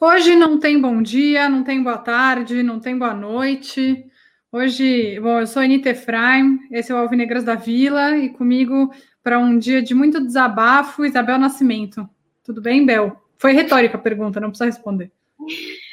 Hoje não tem bom dia, não tem boa tarde, não tem boa noite. Hoje, bom, eu sou a Anitta Efraim, esse é o Alvinegras da Vila, e comigo para um dia de muito desabafo, Isabel Nascimento. Tudo bem, Bel? Foi retórica a pergunta, não precisa responder.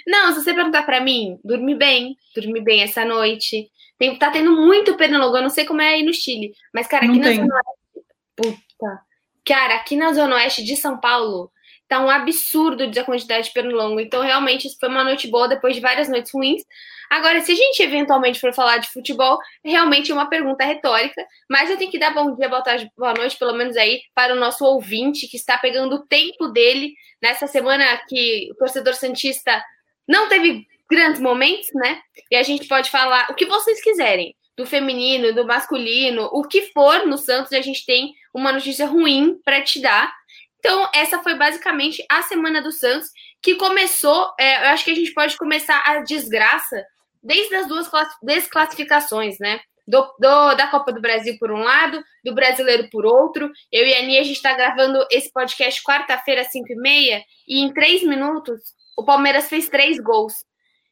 Não, se você perguntar para mim, dormi bem, dormi bem essa noite. Tem, tá tendo muito pernilongo, eu não sei como é aí no Chile, mas, cara, aqui não na tem. Zona Oeste. Puta. Cara, aqui na Zona Oeste de São Paulo, tá um absurdo de a quantidade de pernilongo. Então, realmente, isso foi uma noite boa depois de várias noites ruins. Agora, se a gente eventualmente for falar de futebol, realmente é uma pergunta retórica, mas eu tenho que dar bom dia, boa tarde, boa noite, pelo menos aí, para o nosso ouvinte que está pegando o tempo dele nessa semana que o torcedor Santista não teve grandes momentos, né? E a gente pode falar o que vocês quiserem, do feminino, do masculino, o que for no Santos, a gente tem uma notícia ruim para te dar. Então, essa foi basicamente a semana do Santos, que começou. É, eu acho que a gente pode começar a desgraça desde as duas desclassificações, né? Do, do, da Copa do Brasil por um lado, do brasileiro por outro. Eu e a Ania, a gente está gravando esse podcast quarta-feira, às 5h30, e em três minutos o Palmeiras fez três gols.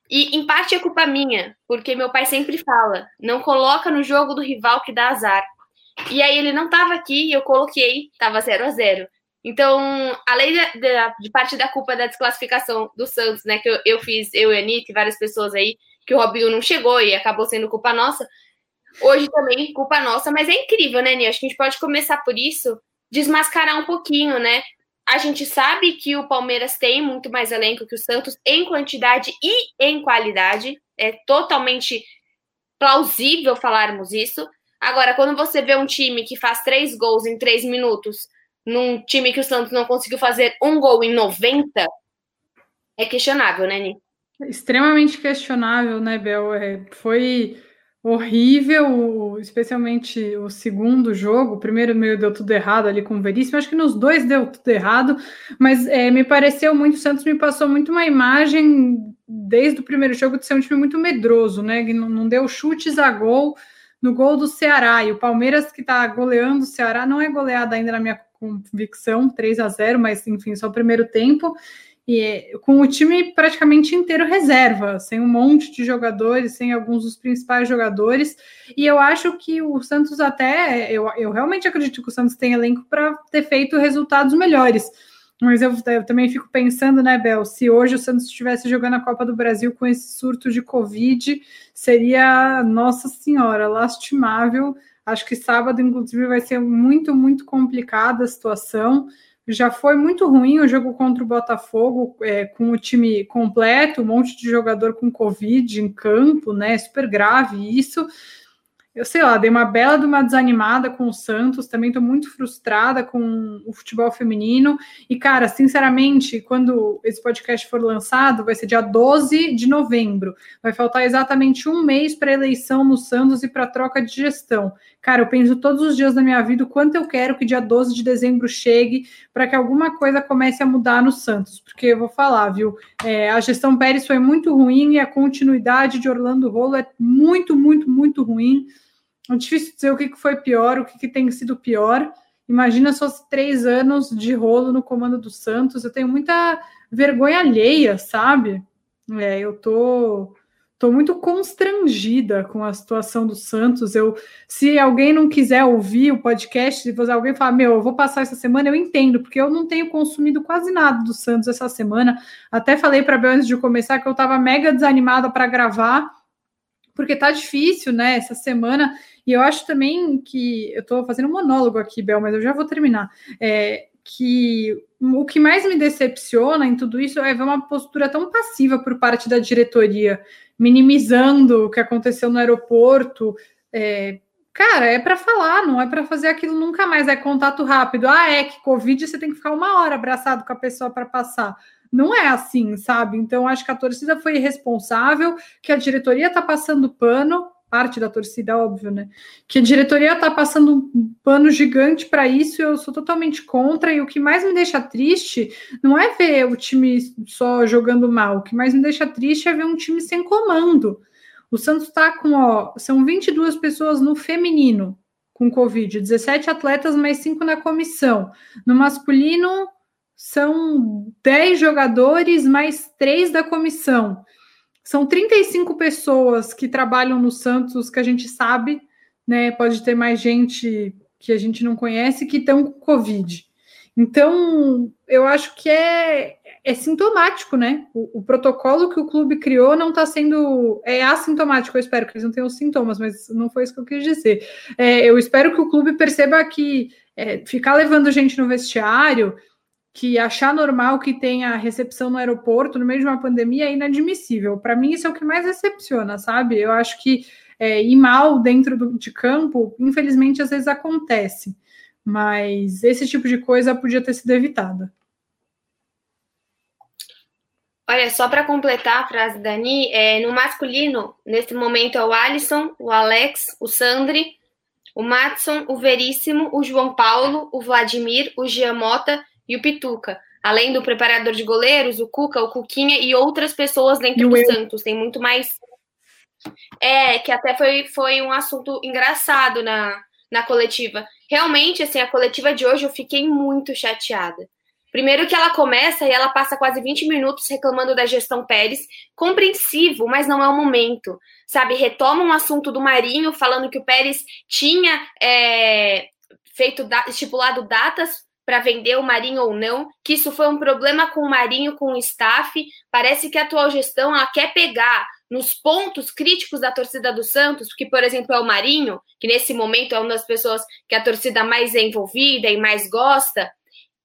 E em parte é culpa minha, porque meu pai sempre fala: não coloca no jogo do rival que dá azar. E aí ele não estava aqui e eu coloquei, estava 0 a 0 então, além de, de, de, parte da culpa da desclassificação do Santos, né, que eu, eu fiz, eu e a Anitta e várias pessoas aí, que o Robinho não chegou e acabou sendo culpa nossa, hoje também culpa nossa, mas é incrível, né, Nia? Acho que a gente pode começar por isso, desmascarar um pouquinho, né? A gente sabe que o Palmeiras tem muito mais elenco que o Santos em quantidade e em qualidade, é totalmente plausível falarmos isso. Agora, quando você vê um time que faz três gols em três minutos num time que o Santos não conseguiu fazer um gol em 90, é questionável, né, Ni? Extremamente questionável, né, Bel? É, foi horrível, especialmente o segundo jogo. O primeiro meio deu tudo errado ali com o Veríssimo. Acho que nos dois deu tudo errado, mas é, me pareceu muito. O Santos me passou muito uma imagem desde o primeiro jogo de ser um time muito medroso, né? Que não, não deu chutes a gol no gol do Ceará. E o Palmeiras, que está goleando o Ceará, não é goleado ainda na minha convicção, 3 a 0 mas enfim, só o primeiro tempo. E com o time praticamente inteiro reserva, sem um monte de jogadores, sem alguns dos principais jogadores. E eu acho que o Santos até, eu, eu realmente acredito que o Santos tem elenco para ter feito resultados melhores. Mas eu, eu, também fico pensando, né, Bel, se hoje o Santos estivesse jogando a Copa do Brasil com esse surto de Covid, seria, nossa senhora, lastimável Acho que sábado, inclusive, vai ser muito, muito complicada a situação. Já foi muito ruim o jogo contra o Botafogo, é, com o time completo, um monte de jogador com Covid em campo, né? Super grave isso eu sei lá, dei uma bela de uma desanimada com o Santos, também estou muito frustrada com o futebol feminino. E, cara, sinceramente, quando esse podcast for lançado, vai ser dia 12 de novembro. Vai faltar exatamente um mês para eleição no Santos e para troca de gestão. Cara, eu penso todos os dias da minha vida o quanto eu quero que dia 12 de dezembro chegue para que alguma coisa comece a mudar no Santos. Porque eu vou falar, viu? É, a gestão Pérez foi muito ruim e a continuidade de Orlando Rolo é muito, muito, muito ruim. É difícil dizer o que foi pior, o que, tem sido pior. Imagina só três anos de rolo no comando do Santos. Eu tenho muita vergonha alheia, sabe? É, eu tô, tô muito constrangida com a situação do Santos. Eu, se alguém não quiser ouvir o podcast, se alguém falar, meu, eu vou passar essa semana, eu entendo, porque eu não tenho consumido quase nada do Santos essa semana. Até falei para Bel antes de começar que eu estava mega desanimada para gravar, porque tá difícil, né? Essa semana e eu acho também que eu estou fazendo um monólogo aqui, Bel, mas eu já vou terminar. É, que o que mais me decepciona em tudo isso é ver uma postura tão passiva por parte da diretoria, minimizando o que aconteceu no aeroporto. É, cara, é para falar, não é para fazer aquilo nunca mais. É contato rápido. Ah, é que Covid você tem que ficar uma hora abraçado com a pessoa para passar. Não é assim, sabe? Então, acho que a torcida foi irresponsável, que a diretoria está passando pano parte da torcida, óbvio, né? Que a diretoria está passando um pano gigante para isso, eu sou totalmente contra. E o que mais me deixa triste não é ver o time só jogando mal, o que mais me deixa triste é ver um time sem comando. O Santos está com, ó, são 22 pessoas no feminino com Covid, 17 atletas, mais 5 na comissão. No masculino, são 10 jogadores, mais 3 da comissão. São 35 pessoas que trabalham no Santos, que a gente sabe, né? Pode ter mais gente que a gente não conhece que estão com Covid. Então, eu acho que é, é sintomático, né? O, o, protocolo que o clube criou não está sendo. É assintomático, eu espero que eles não tenham sintomas, mas não foi isso que eu quis dizer. É, eu espero que o clube perceba que é, ficar levando gente no vestiário, que achar normal que tenha recepção no aeroporto no meio de uma pandemia é inadmissível. Para mim, isso é o que mais decepciona, sabe? Eu acho que é, ir mal dentro do, de campo, infelizmente, às vezes acontece. Mas esse tipo de coisa podia ter sido evitada. Olha, só para completar a frase da Dani, é, no masculino, nesse momento é o Alisson, o Alex, o Sandri, o Matson, o Veríssimo, o João Paulo, o Vladimir, o Giamota e o Pituca. Além do preparador de goleiros, o Cuca, o Cuquinha e outras pessoas dentro do eu. Santos. Tem muito mais. É, que até foi, foi um assunto engraçado na, na coletiva. Realmente, assim, a coletiva de hoje eu fiquei muito chateada. Primeiro que ela começa e ela passa quase 20 minutos reclamando da gestão Pérez, compreensivo, mas não é o momento. Sabe, retoma um assunto do Marinho, falando que o Pérez tinha é, feito estipulado datas para vender o Marinho ou não, que isso foi um problema com o Marinho, com o staff. Parece que a atual gestão ela quer pegar nos pontos críticos da torcida do Santos, que, por exemplo, é o Marinho, que nesse momento é uma das pessoas que a torcida mais é envolvida e mais gosta,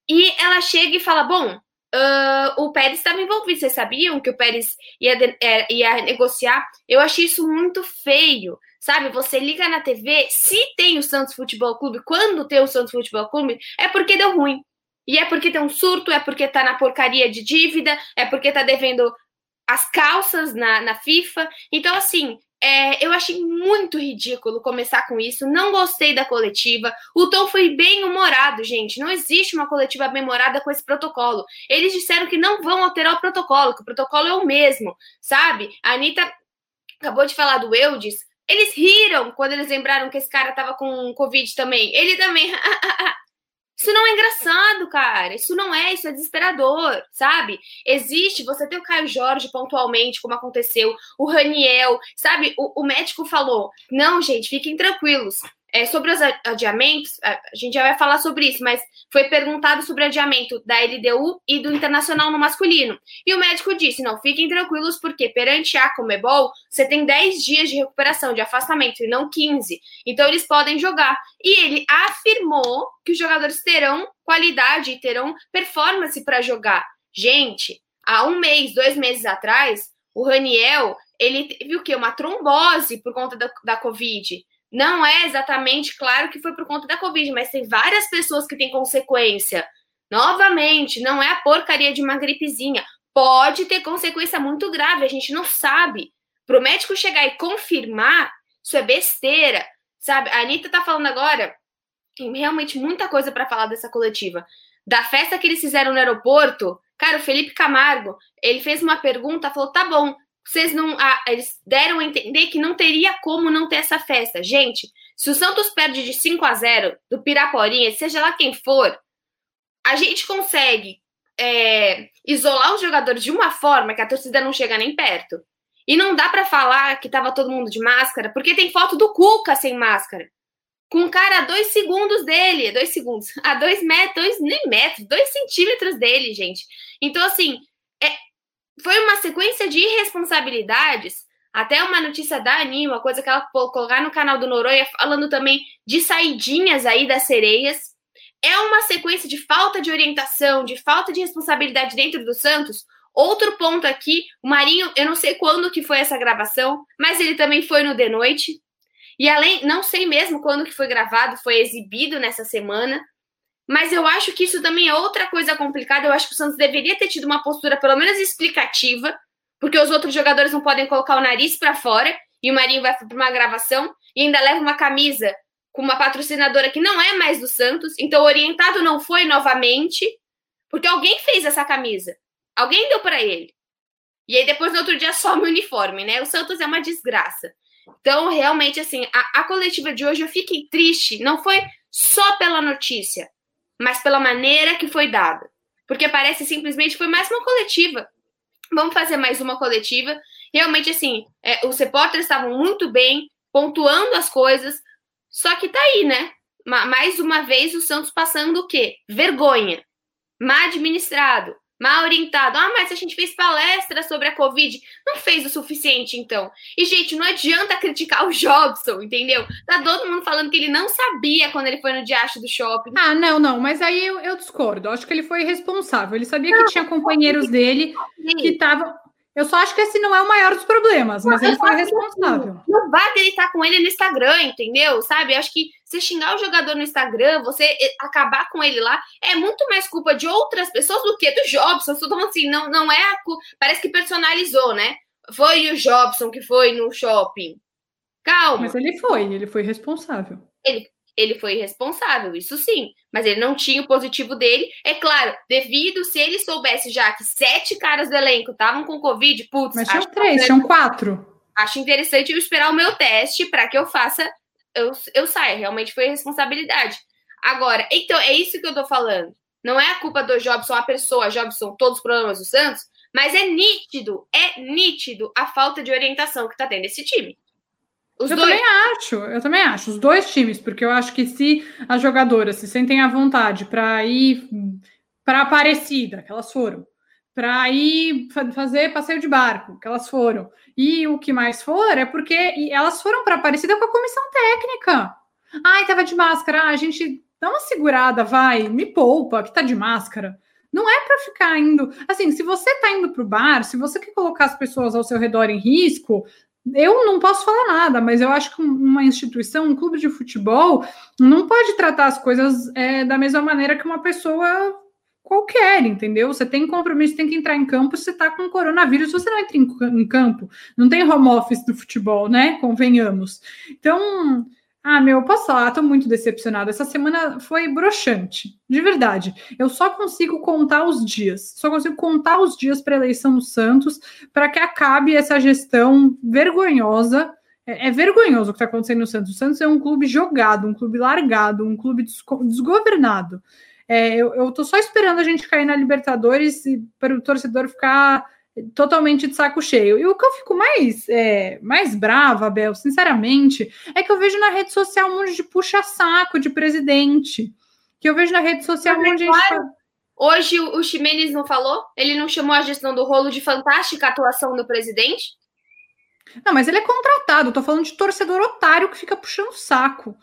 e ela chega e fala: Bom, uh, o Pérez estava envolvido, vocês sabiam que o Pérez ia, é, ia negociar? Eu achei isso muito feio. Sabe, você liga na TV, se tem o Santos Futebol Clube, quando tem o Santos Futebol Clube, é porque deu ruim. E é porque tem um surto, é porque tá na porcaria de dívida, é porque tá devendo as calças na, na FIFA. Então, assim, é, eu achei muito ridículo começar com isso. Não gostei da coletiva. O tom foi bem humorado, gente. Não existe uma coletiva bem humorada com esse protocolo. Eles disseram que não vão alterar o protocolo, que o protocolo é o mesmo, sabe? A Anitta acabou de falar do Eudes. Eles riram quando eles lembraram que esse cara tava com Covid também. Ele também. Isso não é engraçado, cara. Isso não é, isso é desesperador, sabe? Existe, você tem o Caio Jorge pontualmente, como aconteceu, o Raniel, sabe? O, o médico falou: não, gente, fiquem tranquilos. É, sobre os adiamentos, a gente já vai falar sobre isso, mas foi perguntado sobre adiamento da LDU e do Internacional no masculino. E o médico disse: não, fiquem tranquilos, porque perante a Comebol, você tem 10 dias de recuperação, de afastamento, e não 15. Então eles podem jogar. E ele afirmou que os jogadores terão qualidade e terão performance para jogar. Gente, há um mês, dois meses atrás, o Raniel, ele teve o quê? Uma trombose por conta da, da Covid. Não é exatamente claro que foi por conta da Covid, mas tem várias pessoas que têm consequência. Novamente, não é a porcaria de uma gripezinha. Pode ter consequência muito grave, a gente não sabe. Para o médico chegar e confirmar, isso é besteira, sabe? A Anitta tá falando agora, tem realmente muita coisa para falar dessa coletiva. Da festa que eles fizeram no aeroporto, cara, o Felipe Camargo, ele fez uma pergunta, falou: tá bom, vocês não. Ah, eles deram a entender que não teria como não ter essa festa. Gente, se o Santos perde de 5 a 0 do Piraporinha, seja lá quem for, a gente consegue é, isolar os jogadores de uma forma que a torcida não chega nem perto. E não dá para falar que tava todo mundo de máscara, porque tem foto do Cuca sem máscara. Com um cara a dois segundos dele, dois segundos, a dois metros, dois, nem metros, dois centímetros dele, gente. Então, assim, foi uma sequência de irresponsabilidades. Até uma notícia da Ani, uma coisa que ela colocou no canal do Noronha, falando também de saidinhas aí das sereias. É uma sequência de falta de orientação, de falta de responsabilidade dentro do Santos. Outro ponto aqui, o Marinho, eu não sei quando que foi essa gravação, mas ele também foi no de noite. E além, não sei mesmo quando que foi gravado, foi exibido nessa semana. Mas eu acho que isso também é outra coisa complicada. Eu acho que o Santos deveria ter tido uma postura pelo menos explicativa, porque os outros jogadores não podem colocar o nariz para fora e o Marinho vai para uma gravação e ainda leva uma camisa com uma patrocinadora que não é mais do Santos, então orientado não foi novamente, porque alguém fez essa camisa. Alguém deu para ele. E aí depois no outro dia some o uniforme, né? O Santos é uma desgraça. Então, realmente, assim, a, a coletiva de hoje eu fiquei triste. Não foi só pela notícia, mas pela maneira que foi dada. Porque parece simplesmente foi mais uma coletiva. Vamos fazer mais uma coletiva. Realmente, assim, é, os repórteres estavam muito bem, pontuando as coisas. Só que tá aí, né? Mais uma vez o Santos passando o quê? Vergonha. Mal administrado mal orientado. Ah, mas a gente fez palestra sobre a Covid. Não fez o suficiente, então. E, gente, não adianta criticar o Jobson, entendeu? Tá todo mundo falando que ele não sabia quando ele foi no diacho do shopping. Ah, não, não, mas aí eu, eu discordo. Acho que ele foi responsável. Ele sabia não, que tinha companheiros dele que estavam eu só acho que esse não é o maior dos problemas, mas ele foi responsável. Não vá gritar com ele no Instagram, entendeu? Sabe? Acho que você xingar o jogador no Instagram, você acabar com ele lá, é muito mais culpa de outras pessoas do que do Jobson. Todo mundo assim, não, não é a culpa. Parece que personalizou, né? Foi o Jobson que foi no shopping. Calma. Mas ele foi, ele foi responsável. Ele, ele foi responsável, isso sim, mas ele não tinha o positivo dele. É claro, devido se ele soubesse já que sete caras do elenco estavam com Covid, putz. Mas tinham três, tinham quatro. Acho interessante eu esperar o meu teste para que eu faça, eu, eu saia. Realmente foi responsabilidade. Agora, então, é isso que eu tô falando. Não é a culpa do Jobson, a pessoa, Jobson, todos os problemas do Santos, mas é nítido, é nítido a falta de orientação que tá tendo esse time. Os eu dois. também acho, eu também acho, os dois times, porque eu acho que se as jogadoras se sentem à vontade para ir para Aparecida, que elas foram, para ir fazer passeio de barco, que elas foram, e o que mais for, é porque elas foram para Aparecida com a comissão técnica. Ai, tava de máscara, a gente dá uma segurada, vai, me poupa, que tá de máscara. Não é para ficar indo. Assim, se você tá indo para o bar, se você quer colocar as pessoas ao seu redor em risco, eu não posso falar nada, mas eu acho que uma instituição, um clube de futebol, não pode tratar as coisas é, da mesma maneira que uma pessoa qualquer, entendeu? Você tem compromisso, tem que entrar em campo, você tá com coronavírus, você não entra em, campo. Não tem home office do futebol, né? Convenhamos. Então, ah, meu, posso falar, tô muito decepcionada. Essa semana foi broxante, de verdade. Eu só consigo contar os dias, só consigo contar os dias para a eleição do Santos para que acabe essa gestão vergonhosa. É, é vergonhoso o que está acontecendo no Santos. O Santos é um clube jogado, um clube largado, um clube desgovernado. É, eu, eu tô só esperando a gente cair na Libertadores para o torcedor ficar totalmente de saco cheio. E o que eu fico mais, é, mais brava, Bel, sinceramente, é que eu vejo na rede social um monte de puxa-saco de presidente. Que eu vejo na rede social um monte de gente. Hoje o Ximenes não falou? Ele não chamou a gestão do rolo de fantástica atuação do presidente? Não, mas ele é contratado. Eu tô falando de torcedor otário que fica puxando saco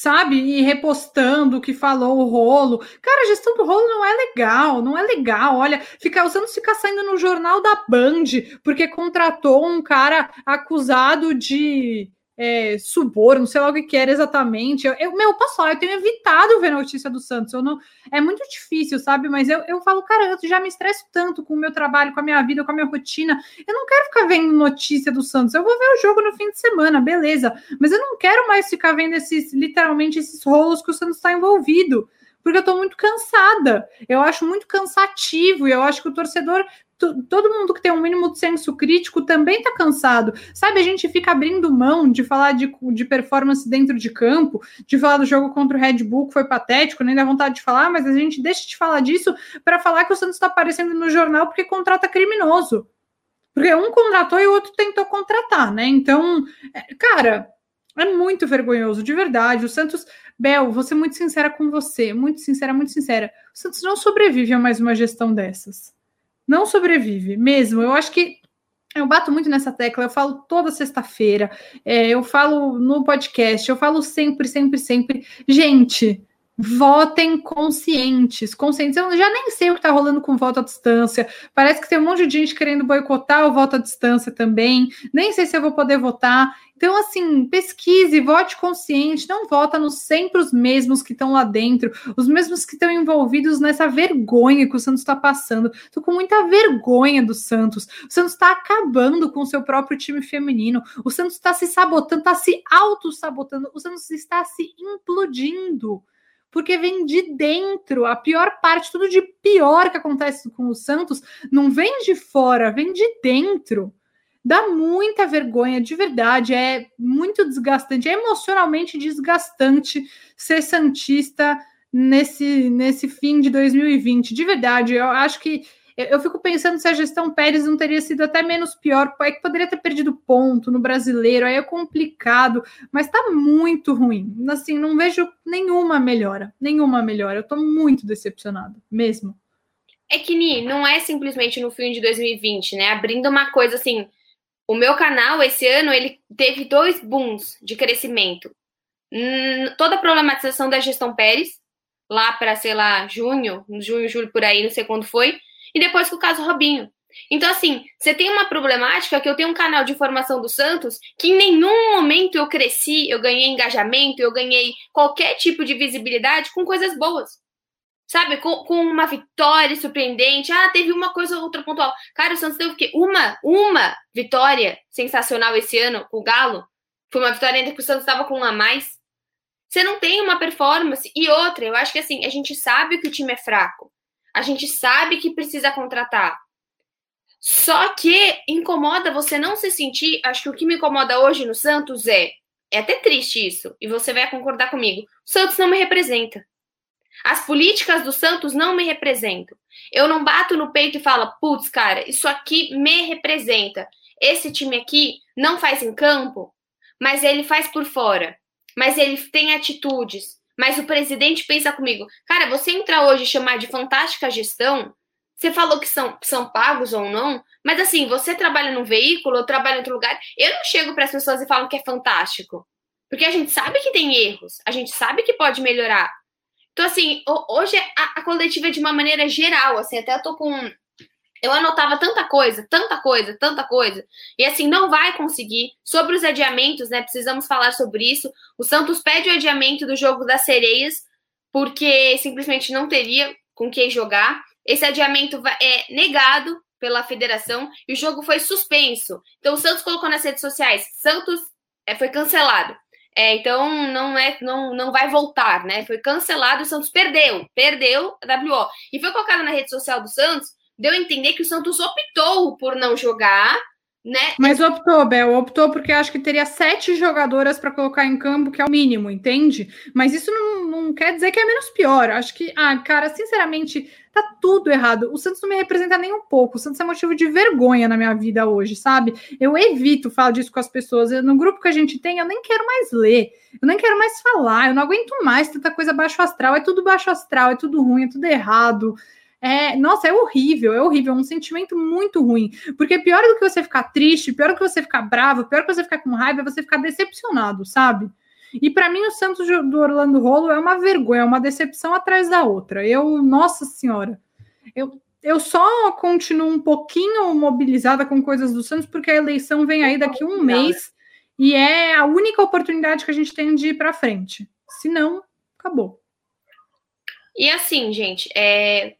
sabe? E repostando o que falou o rolo. Cara, a gestão do rolo não é legal, não é legal. Olha, ficar usando ficar saindo no jornal da Band, porque contratou um cara acusado de é, suborno, sei lá o que, que era exatamente. Eu, eu, meu, posso falar, eu tenho evitado ver notícia do Santos. Eu não, é muito difícil, sabe? Mas eu, eu falo, cara, eu já me estresso tanto com o meu trabalho, com a minha vida, com a minha rotina. Eu não quero ficar vendo notícia do Santos. Eu vou ver o jogo no fim de semana, beleza. Mas eu não quero mais ficar vendo esses, literalmente, esses rolos que o Santos está envolvido porque eu tô muito cansada. Eu acho muito cansativo e eu acho que o torcedor todo mundo que tem um mínimo de senso crítico também está cansado. Sabe, a gente fica abrindo mão de falar de, de performance dentro de campo, de falar do jogo contra o Red Bull, que foi patético, nem dá vontade de falar, mas a gente deixa de falar disso para falar que o Santos está aparecendo no jornal porque contrata criminoso. Porque um contratou e o outro tentou contratar, né? Então, é, cara, é muito vergonhoso, de verdade. O Santos, Bel, vou ser muito sincera com você, muito sincera, muito sincera. O Santos não sobrevive a mais uma gestão dessas não sobrevive mesmo. Eu acho que eu bato muito nessa tecla, eu falo toda sexta-feira, é, eu falo no podcast, eu falo sempre, sempre, sempre. Gente, votem conscientes, conscientes. Eu já nem sei o que está rolando com voto à distância. Parece que tem um monte de gente querendo boicotar o voto à distância também. Nem sei se eu vou poder votar. Então, assim, pesquise, vote consciente, não vota nos sempre os mesmos que estão lá dentro, os mesmos que estão envolvidos nessa vergonha que o Santos está passando. Estou com muita vergonha do Santos. O Santos está acabando com o seu próprio time feminino. O Santos está se sabotando, está se auto-sabotando. O Santos está se implodindo porque vem de dentro. A pior parte, tudo de pior que acontece com o Santos, não vem de fora, vem de dentro. Dá muita vergonha, de verdade, é muito desgastante, é emocionalmente desgastante ser Santista nesse, nesse fim de 2020. De verdade, eu acho que eu fico pensando se a gestão Pérez não teria sido até menos pior, é que poderia ter perdido ponto no brasileiro, aí é complicado, mas tá muito ruim. Assim, não vejo nenhuma melhora, nenhuma melhora. Eu tô muito decepcionada, mesmo. É que, Ni, não é simplesmente no fim de 2020, né? Abrindo uma coisa assim, o meu canal esse ano ele teve dois booms de crescimento. Hum, toda a problematização da gestão Pérez, lá para, sei lá, junho, junho, julho por aí, não sei quando foi, e depois com o caso Robinho. Então, assim, você tem uma problemática que eu tenho um canal de informação do Santos que em nenhum momento eu cresci, eu ganhei engajamento, eu ganhei qualquer tipo de visibilidade com coisas boas. Sabe? Com, com uma vitória surpreendente. Ah, teve uma coisa ou outra pontual. Cara, o Santos teve o quê? Uma, uma vitória sensacional esse ano o Galo. Foi uma vitória ainda que o Santos estava com um a mais. Você não tem uma performance. E outra, eu acho que assim, a gente sabe que o time é fraco. A gente sabe que precisa contratar. Só que incomoda você não se sentir. Acho que o que me incomoda hoje no Santos é. É até triste isso, e você vai concordar comigo. O Santos não me representa. As políticas do Santos não me representam. Eu não bato no peito e falo, putz, cara, isso aqui me representa. Esse time aqui não faz em campo, mas ele faz por fora. Mas ele tem atitudes, mas o presidente pensa comigo, cara, você entrar hoje e chamar de fantástica gestão, você falou que são, são pagos ou não, mas assim, você trabalha num veículo, eu trabalho em outro lugar, eu não chego para as pessoas e falo que é fantástico. Porque a gente sabe que tem erros, a gente sabe que pode melhorar. Então, assim, hoje a, a coletiva é de uma maneira geral, assim, até eu tô com eu anotava tanta coisa, tanta coisa, tanta coisa. E assim, não vai conseguir. Sobre os adiamentos, né? Precisamos falar sobre isso. O Santos pede o adiamento do jogo das sereias, porque simplesmente não teria com quem jogar. Esse adiamento é negado pela federação e o jogo foi suspenso. Então o Santos colocou nas redes sociais: Santos é, foi cancelado. É, então não é, não, não vai voltar, né? Foi cancelado, o Santos perdeu, perdeu a WO. E foi colocado na rede social do Santos deu a entender que o Santos optou por não jogar, né? Mas optou, Bel, optou porque acho que teria sete jogadoras para colocar em campo, que é o mínimo, entende? Mas isso não, não quer dizer que é menos pior. Acho que, ah, cara, sinceramente, tá tudo errado. O Santos não me representa nem um pouco. O Santos é motivo de vergonha na minha vida hoje, sabe? Eu evito falar disso com as pessoas. Eu, no grupo que a gente tem, eu nem quero mais ler, eu nem quero mais falar, eu não aguento mais tanta coisa baixo astral. É tudo baixo astral, é tudo ruim, é tudo errado. É, nossa, é horrível, é horrível, é um sentimento muito ruim. Porque pior do que você ficar triste, pior do que você ficar bravo, pior do que você ficar com raiva, é você ficar decepcionado, sabe? E para mim, o Santos do Orlando Rolo é uma vergonha, é uma decepção atrás da outra. Eu, nossa senhora, eu, eu só continuo um pouquinho mobilizada com coisas do Santos, porque a eleição vem aí daqui um mês e é a única oportunidade que a gente tem de ir para frente. Se não, acabou. E assim, gente, é,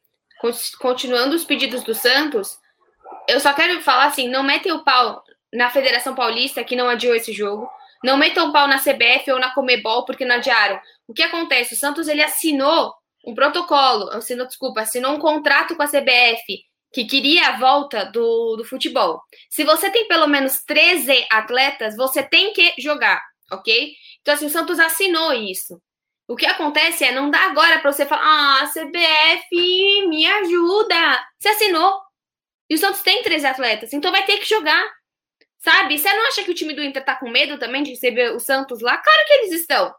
continuando os pedidos do Santos, eu só quero falar assim: não metem o pau na Federação Paulista, que não adiou esse jogo. Não metam o pau na CBF ou na Comebol, porque não adiaram. O que acontece? O Santos ele assinou um protocolo, assinou, desculpa, assinou um contrato com a CBF que queria a volta do, do futebol. Se você tem pelo menos 13 atletas, você tem que jogar, ok? Então, assim, o Santos assinou isso. O que acontece é, não dá agora para você falar, ah, CBF, me ajuda. Você assinou. E o Santos tem 13 atletas, então vai ter que jogar. Sabe? Você não acha que o time do Inter tá com medo também de receber o Santos lá? Claro que eles estão.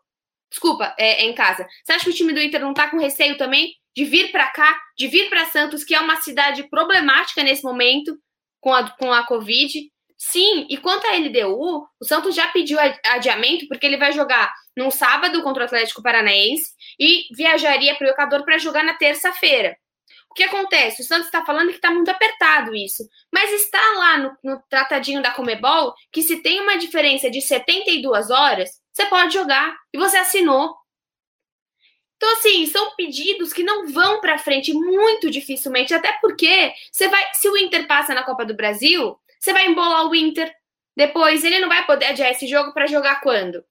Desculpa, é, é em casa. Você acha que o time do Inter não tá com receio também de vir para cá, de vir para Santos, que é uma cidade problemática nesse momento com a, com a Covid? Sim, e quanto à LDU, o Santos já pediu adiamento porque ele vai jogar no sábado contra o Atlético Paranaense e viajaria para o Equador para jogar na terça-feira. O que acontece? O Santos está falando que está muito apertado isso, mas está lá no, no, tratadinho da Comebol que se tem uma diferença de 72 horas, você pode jogar e você assinou. Então, assim, são pedidos que não vão para frente muito dificilmente, até porque você vai, se o Inter passa na Copa do Brasil, você vai embolar o Inter. Depois ele não vai poder adiar esse jogo para jogar quando?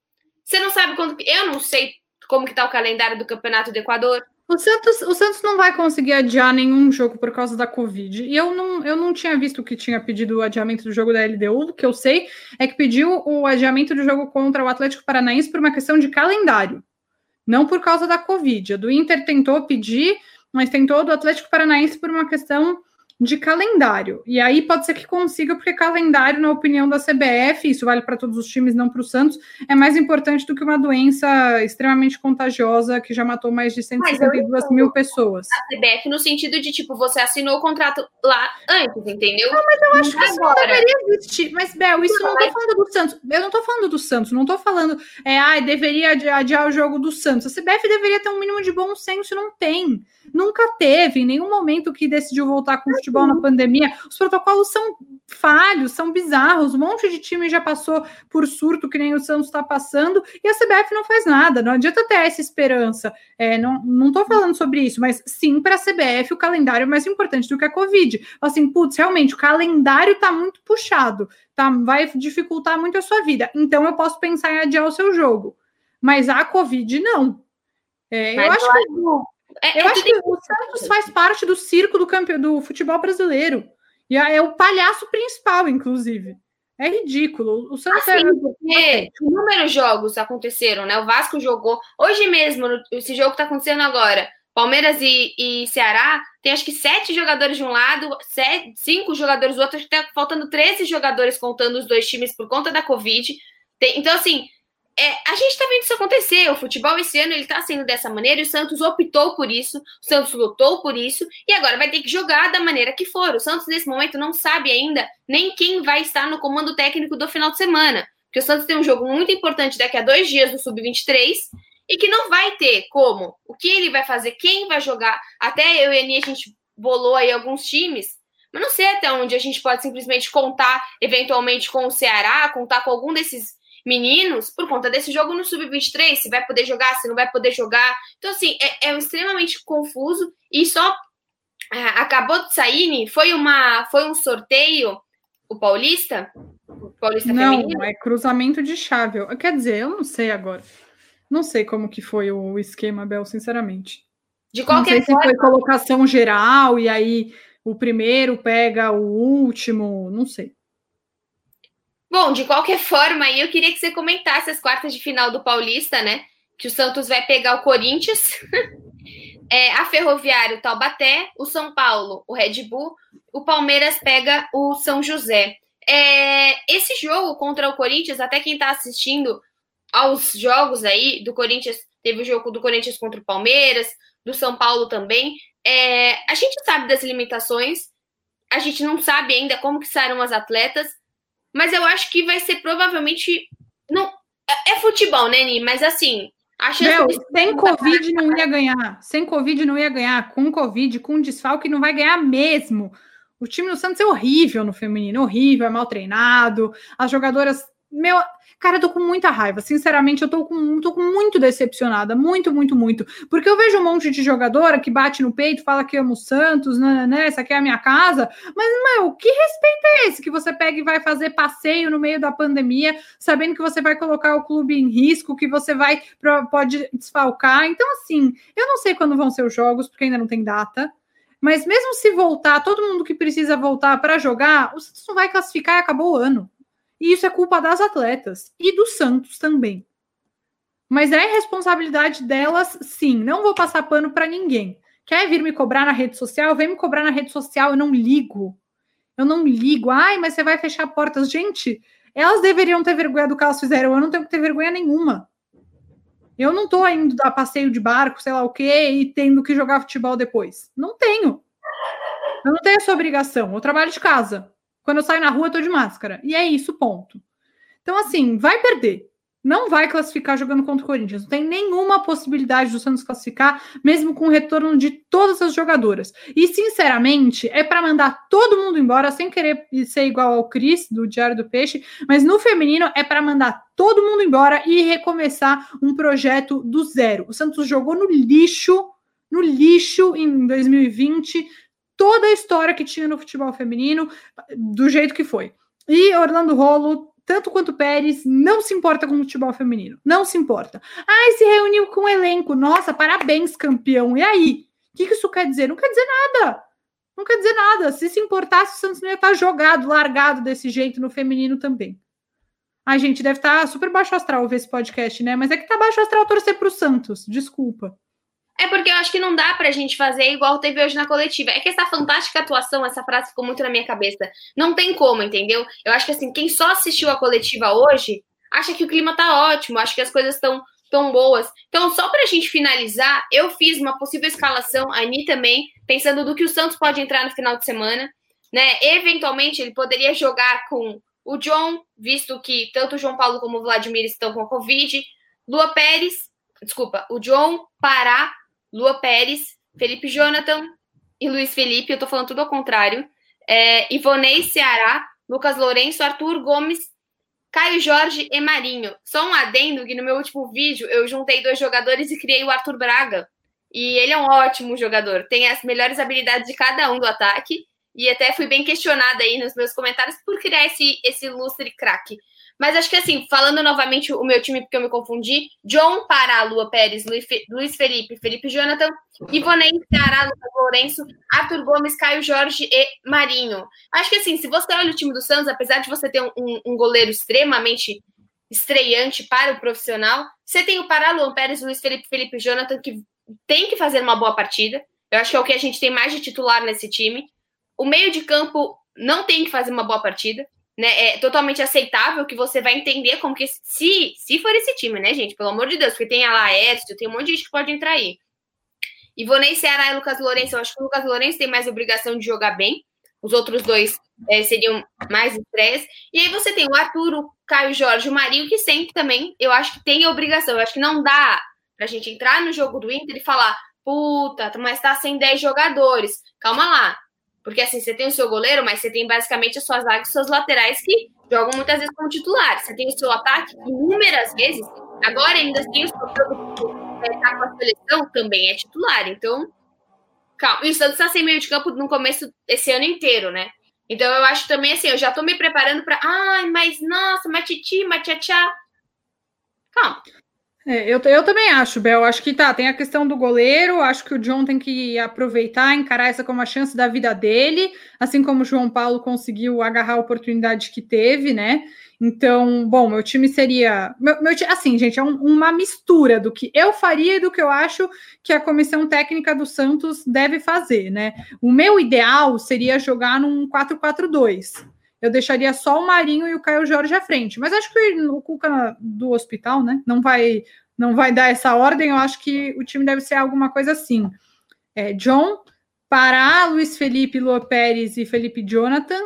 Você não sabe quando. Eu não sei como que tá o calendário do Campeonato do Equador. O Santos, o Santos não vai conseguir adiar nenhum jogo por causa da Covid. E eu não, eu não tinha visto que tinha pedido o adiamento do jogo da LDU. O que eu sei é que pediu o adiamento do jogo contra o Atlético Paranaense por uma questão de calendário, não por causa da Covid. A do Inter tentou pedir, mas tentou do Atlético Paranaense por uma questão de calendário. E aí pode ser que consiga, porque calendário, na opinião da CBF, isso vale para todos os times, não para o Santos, é mais importante do que uma doença extremamente contagiosa que já matou mais de 152 mil pessoas. A CBF no sentido de, tipo, você assinou o contrato lá antes, entendeu? Não, mas eu acho não que isso agora. não deveria existir. Mas, Bel, isso não, não tô falando do Santos. Eu não tô falando do Santos, não tô falando, é, ah, deveria adiar o jogo do Santos. A CBF deveria ter um mínimo de bom senso, não tem. Nunca teve, em nenhum momento que decidiu voltar com o futebol na pandemia. Os protocolos são falhos, são bizarros. Um monte de time já passou por surto, que nem o Santos está passando, e a CBF não faz nada. Não adianta ter essa esperança. É, não estou falando sobre isso, mas sim, para a CBF, o calendário é mais importante do que a Covid. Assim, putz, realmente, o calendário está muito puxado, tá? vai dificultar muito a sua vida. Então, eu posso pensar em adiar o seu jogo. Mas a Covid, não. É, eu acho que. É, eu é acho que o Santos faz parte do circo do, campe... do futebol brasileiro. E é o palhaço principal, inclusive. É ridículo. O Santos assim, é... porque inúmeros jogos aconteceram, né? O Vasco jogou. Hoje mesmo, esse jogo que está acontecendo agora, Palmeiras e, e, Ceará, tem acho que sete jogadores de um lado, sete, cinco jogadores do outro, acho que tá faltando 13 jogadores contando os dois times por conta da Covid. Tem, então, assim, é, a gente está vendo isso acontecer. O futebol esse ano ele está sendo dessa maneira e o Santos optou por isso, o Santos lutou por isso e agora vai ter que jogar da maneira que for. O Santos, nesse momento, não sabe ainda nem quem vai estar no comando técnico do final de semana. Porque o Santos tem um jogo muito importante daqui a dois dias do Sub-23 e que não vai ter como. O que ele vai fazer, quem vai jogar. Até eu e a Aninha, a gente bolou aí alguns times. Mas não sei até onde a gente pode simplesmente contar, eventualmente, com o Ceará, contar com algum desses meninos por conta desse jogo no Sub-23, se vai poder jogar, se não vai poder jogar. Então, assim, é, é extremamente confuso e só é, acabou de sair, foi, uma, foi um sorteio, o Paulista? O Paulista não, feminino? é cruzamento de chave. Quer dizer, eu não sei agora. Não sei como que foi o esquema, Bel, sinceramente. De qualquer não sei forma, se foi colocação geral e aí o primeiro pega o último, não sei. Bom, de qualquer forma, eu queria que você comentasse as quartas de final do Paulista, né? Que o Santos vai pegar o Corinthians, é, a Ferroviária, o Taubaté, o São Paulo, o Red Bull, o Palmeiras pega o São José. É, esse jogo contra o Corinthians, até quem está assistindo aos jogos aí do Corinthians, teve o jogo do Corinthians contra o Palmeiras, do São Paulo também. É, a gente sabe das limitações, a gente não sabe ainda como que saíram as atletas, mas eu acho que vai ser provavelmente. Não, é, é futebol, né, Ni? Mas assim. A Meu, sem Covid não ia ganhar. Sem Covid não ia ganhar. Com Covid, com desfalque, não vai ganhar mesmo. O time do Santos é horrível no feminino, horrível, é mal treinado. As jogadoras. Meu, Cara, eu tô com muita raiva. Sinceramente, eu tô com, tô com muito decepcionada. Muito, muito, muito. Porque eu vejo um monte de jogadora que bate no peito, fala que ama o Santos, né, né? Essa aqui é a minha casa. Mas, meu, que respeito é esse que você pega e vai fazer passeio no meio da pandemia, sabendo que você vai colocar o clube em risco, que você vai pode desfalcar. Então, assim, eu não sei quando vão ser os jogos, porque ainda não tem data. Mas mesmo se voltar, todo mundo que precisa voltar para jogar, o Santos não vai classificar e acabou o ano. E isso é culpa das atletas e do Santos também. Mas é responsabilidade delas, sim. Não vou passar pano para ninguém. Quer vir me cobrar na rede social? Vem me cobrar na rede social. Eu não ligo. Eu não ligo. Ai, mas você vai fechar portas. Gente, elas deveriam ter vergonha do que elas fizeram. Eu não tenho que ter vergonha nenhuma. Eu não tô indo a passeio de barco, sei lá o quê, e tendo que jogar futebol depois. Não tenho. Eu não tenho essa obrigação. Eu trabalho de casa. Quando eu saio na rua, eu tô de máscara. E é isso, ponto. Então, assim, vai perder não vai classificar jogando contra o Corinthians. Não tem nenhuma possibilidade do Santos classificar, mesmo com o retorno de todas as jogadoras. E, sinceramente, é para mandar todo mundo embora, sem querer ser igual ao Cris, do Diário do Peixe, mas no feminino é para mandar todo mundo embora e recomeçar um projeto do zero. O Santos jogou no lixo, no lixo em 2020, toda a história que tinha no futebol feminino, do jeito que foi. E Orlando Rolo tanto quanto Pérez, não se importa com o futebol feminino. Não se importa. Ah, se reuniu com o elenco. Nossa, parabéns, campeão. E aí? O que, que isso quer dizer? Não quer dizer nada. Não quer dizer nada. Se se importasse, o Santos não ia estar jogado, largado desse jeito no feminino também. Ai, gente, deve estar super baixo astral ver esse podcast, né? Mas é que tá baixo astral torcer para o Santos. Desculpa. É porque eu acho que não dá pra gente fazer igual teve hoje na coletiva. É que essa fantástica atuação, essa frase ficou muito na minha cabeça. Não tem como, entendeu? Eu acho que assim, quem só assistiu a coletiva hoje acha que o clima tá ótimo, acha que as coisas estão tão boas. Então, só pra gente finalizar, eu fiz uma possível escalação, a Ani também, pensando do que o Santos pode entrar no final de semana, né? Eventualmente ele poderia jogar com o John, visto que tanto o João Paulo como o Vladimir estão com a Covid, Lua Pérez, desculpa, o John, Pará, Lua Pérez, Felipe Jonathan e Luiz Felipe, eu tô falando tudo ao contrário. É, Ivonei Ceará, Lucas Lourenço, Arthur Gomes, Caio Jorge e Marinho. Só um adendo que no meu último vídeo eu juntei dois jogadores e criei o Arthur Braga. E ele é um ótimo jogador, tem as melhores habilidades de cada um do ataque. E até fui bem questionada aí nos meus comentários por criar esse, esse lustre craque. Mas acho que assim, falando novamente o meu time, porque eu me confundi: John Pará, Lua Pérez, Luiz Felipe, Felipe Jonathan, Ivonei Ceará, Lucas Lourenço, Arthur Gomes, Caio Jorge e Marinho. Acho que assim, se você olha o time do Santos, apesar de você ter um, um goleiro extremamente estreante para o profissional, você tem o Pará, Luan Pérez, Luiz Felipe, Felipe Jonathan, que tem que fazer uma boa partida. Eu acho que é o que a gente tem mais de titular nesse time. O meio de campo não tem que fazer uma boa partida né, é totalmente aceitável, que você vai entender como que, se, se for esse time, né, gente, pelo amor de Deus, porque tem a Laércio, tem um monte de gente que pode entrar aí. Ivonei Ceará e Lucas Lourenço, eu acho que o Lucas Lourenço tem mais obrigação de jogar bem, os outros dois é, seriam mais estresse. E aí você tem o Arthur, o Caio Jorge, o Marinho, que sempre também, eu acho que tem obrigação, eu acho que não dá pra gente entrar no jogo do Inter e falar, puta, mas tá sem 10 jogadores, calma lá, porque assim, você tem o seu goleiro, mas você tem basicamente as suas zagas e seus laterais que jogam muitas vezes como titulares. Você tem o seu ataque inúmeras vezes. Agora ainda tem o seu que tá com a seleção, também é titular. Então, calma. E o Santos está sem meio de campo no começo desse ano inteiro, né? Então eu acho também assim, eu já tô me preparando para, ai, mas nossa, matiti, matiachá. Calma. É, eu, eu também acho, Bel. Acho que tá. Tem a questão do goleiro. Acho que o John tem que aproveitar, encarar essa como a chance da vida dele, assim como o João Paulo conseguiu agarrar a oportunidade que teve, né? Então, bom, meu time seria. Meu, meu, assim, gente, é um, uma mistura do que eu faria e do que eu acho que a comissão técnica do Santos deve fazer, né? O meu ideal seria jogar num 4-4-2 eu deixaria só o Marinho e o Caio Jorge à frente. Mas acho que o Cuca do hospital, né? Não vai, não vai dar essa ordem. Eu acho que o time deve ser alguma coisa assim. É, John, Pará, Luiz Felipe, Lua Pérez e Felipe Jonathan.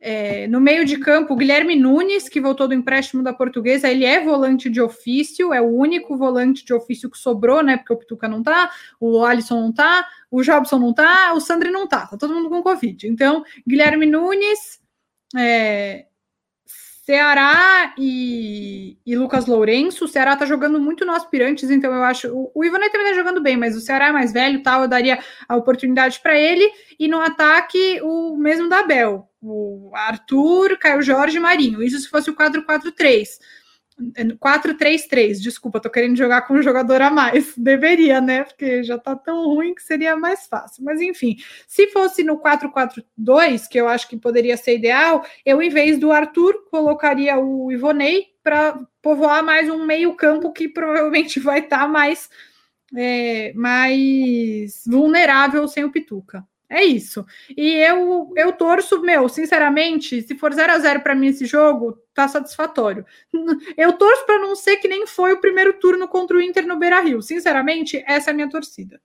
É, no meio de campo, Guilherme Nunes, que voltou do empréstimo da portuguesa, ele é volante de ofício, é o único volante de ofício que sobrou, né? Porque o Pituca não tá, o Alisson não tá, o Jobson não tá, o Sandri não tá, tá todo mundo com Covid. Então, Guilherme Nunes, é, Ceará e, e, Lucas Lourenço. O Ceará tá jogando muito no aspirantes, então eu acho. O, o Ivanei também tá jogando bem, mas o Ceará é mais velho tal, eu daria a oportunidade para ele. E no ataque, o mesmo da Bel. O Arthur, Caio Jorge e Marinho. Isso se fosse o 4-4-3. 4-3-3, desculpa, tô querendo jogar com um jogador a mais. Deveria, né? Porque já tá tão ruim que seria mais fácil. Mas enfim, se fosse no 4-4-2, que eu acho que poderia ser ideal, eu, em vez do Arthur, colocaria o Ivonei para povoar mais um meio-campo que provavelmente vai estar tá mais, é, mais vulnerável sem o Pituca. É isso. E eu, eu torço, meu, sinceramente, se for 0 a 0 para mim esse jogo, tá satisfatório. Eu torço para não ser que nem foi o primeiro turno contra o Inter no Beira-Rio. Sinceramente, essa é a minha torcida.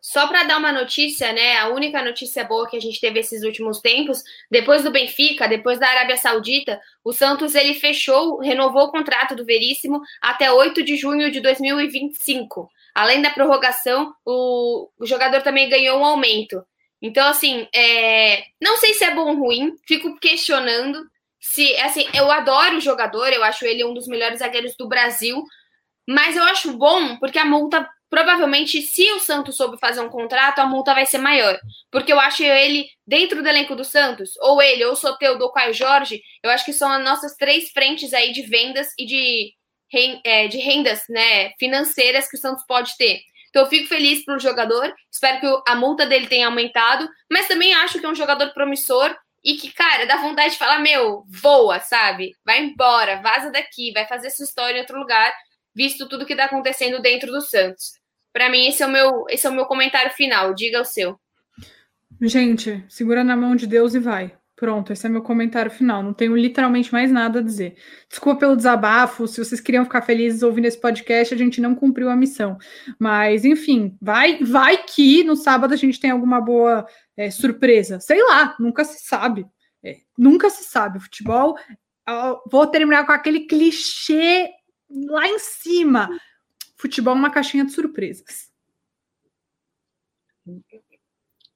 só para dar uma notícia, né? A única notícia boa que a gente teve esses últimos tempos, depois do Benfica, depois da Arábia Saudita, o Santos ele fechou, renovou o contrato do Veríssimo até 8 de junho de 2025. Além da prorrogação, o, o jogador também ganhou um aumento. Então, assim, é... não sei se é bom ou ruim, fico questionando. Se, assim, eu adoro o jogador, eu acho ele um dos melhores zagueiros do Brasil, mas eu acho bom porque a multa, provavelmente, se o Santos soube fazer um contrato, a multa vai ser maior. Porque eu acho ele, dentro do elenco do Santos, ou ele, ou o Soteudo, ou o Caio Jorge, eu acho que são as nossas três frentes aí de vendas e de, de rendas né, financeiras que o Santos pode ter. Então eu fico feliz pelo jogador, espero que a multa dele tenha aumentado, mas também acho que é um jogador promissor e que, cara, dá vontade de falar, meu, voa, sabe? Vai embora, vaza daqui, vai fazer sua história em outro lugar, visto tudo que tá acontecendo dentro do Santos. Para mim, esse é o meu, esse é o meu comentário final. Diga o seu. Gente, segura na mão de Deus e vai. Pronto, esse é meu comentário final. Não tenho literalmente mais nada a dizer. Desculpa pelo desabafo. Se vocês queriam ficar felizes ouvindo esse podcast, a gente não cumpriu a missão. Mas, enfim, vai, vai que no sábado a gente tem alguma boa é, surpresa. Sei lá, nunca se sabe. É, nunca se sabe. Futebol. Vou terminar com aquele clichê lá em cima. Futebol é uma caixinha de surpresas.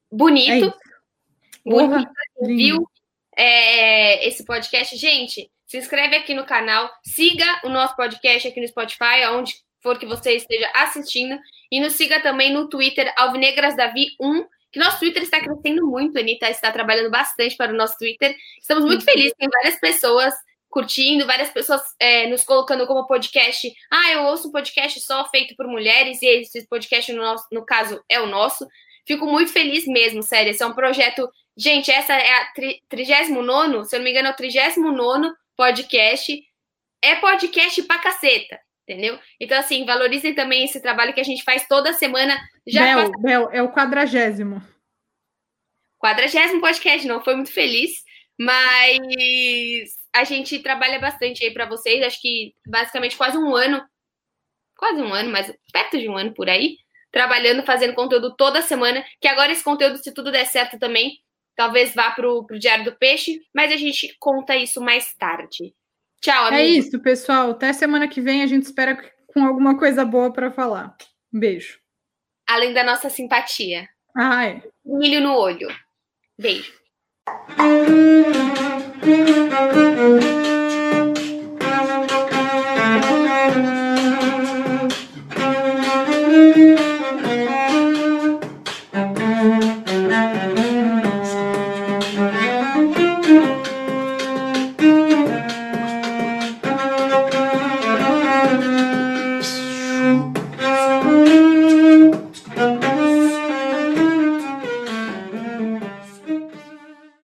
Bonito. É. Viu? É, esse podcast. Gente, se inscreve aqui no canal, siga o nosso podcast aqui no Spotify, onde for que você esteja assistindo, e nos siga também no Twitter, AlvinegrasDavi1, que nosso Twitter está crescendo muito, a Anitta está trabalhando bastante para o nosso Twitter. Estamos muito felizes, tem várias pessoas curtindo, várias pessoas é, nos colocando como podcast. Ah, eu ouço um podcast só feito por mulheres, e esse podcast, no, nosso, no caso, é o nosso. Fico muito feliz mesmo, sério. Esse é um projeto Gente, essa é a 39, se eu não me engano, é o 39 podcast. É podcast pra caceta, entendeu? Então, assim, valorizem também esse trabalho que a gente faz toda semana. Já Bel, passa... Bel, é o quadragésimo. Quadragésimo podcast, não foi muito feliz, mas a gente trabalha bastante aí para vocês. Acho que basicamente quase um ano, quase um ano, mas perto de um ano por aí, trabalhando, fazendo conteúdo toda semana. Que agora esse conteúdo, se tudo der certo também, talvez vá para o Diário do Peixe, mas a gente conta isso mais tarde. Tchau, é amigo. É isso, pessoal. Até semana que vem a gente espera com alguma coisa boa para falar. Um beijo. Além da nossa simpatia. Ai. Milho no olho. Beijo.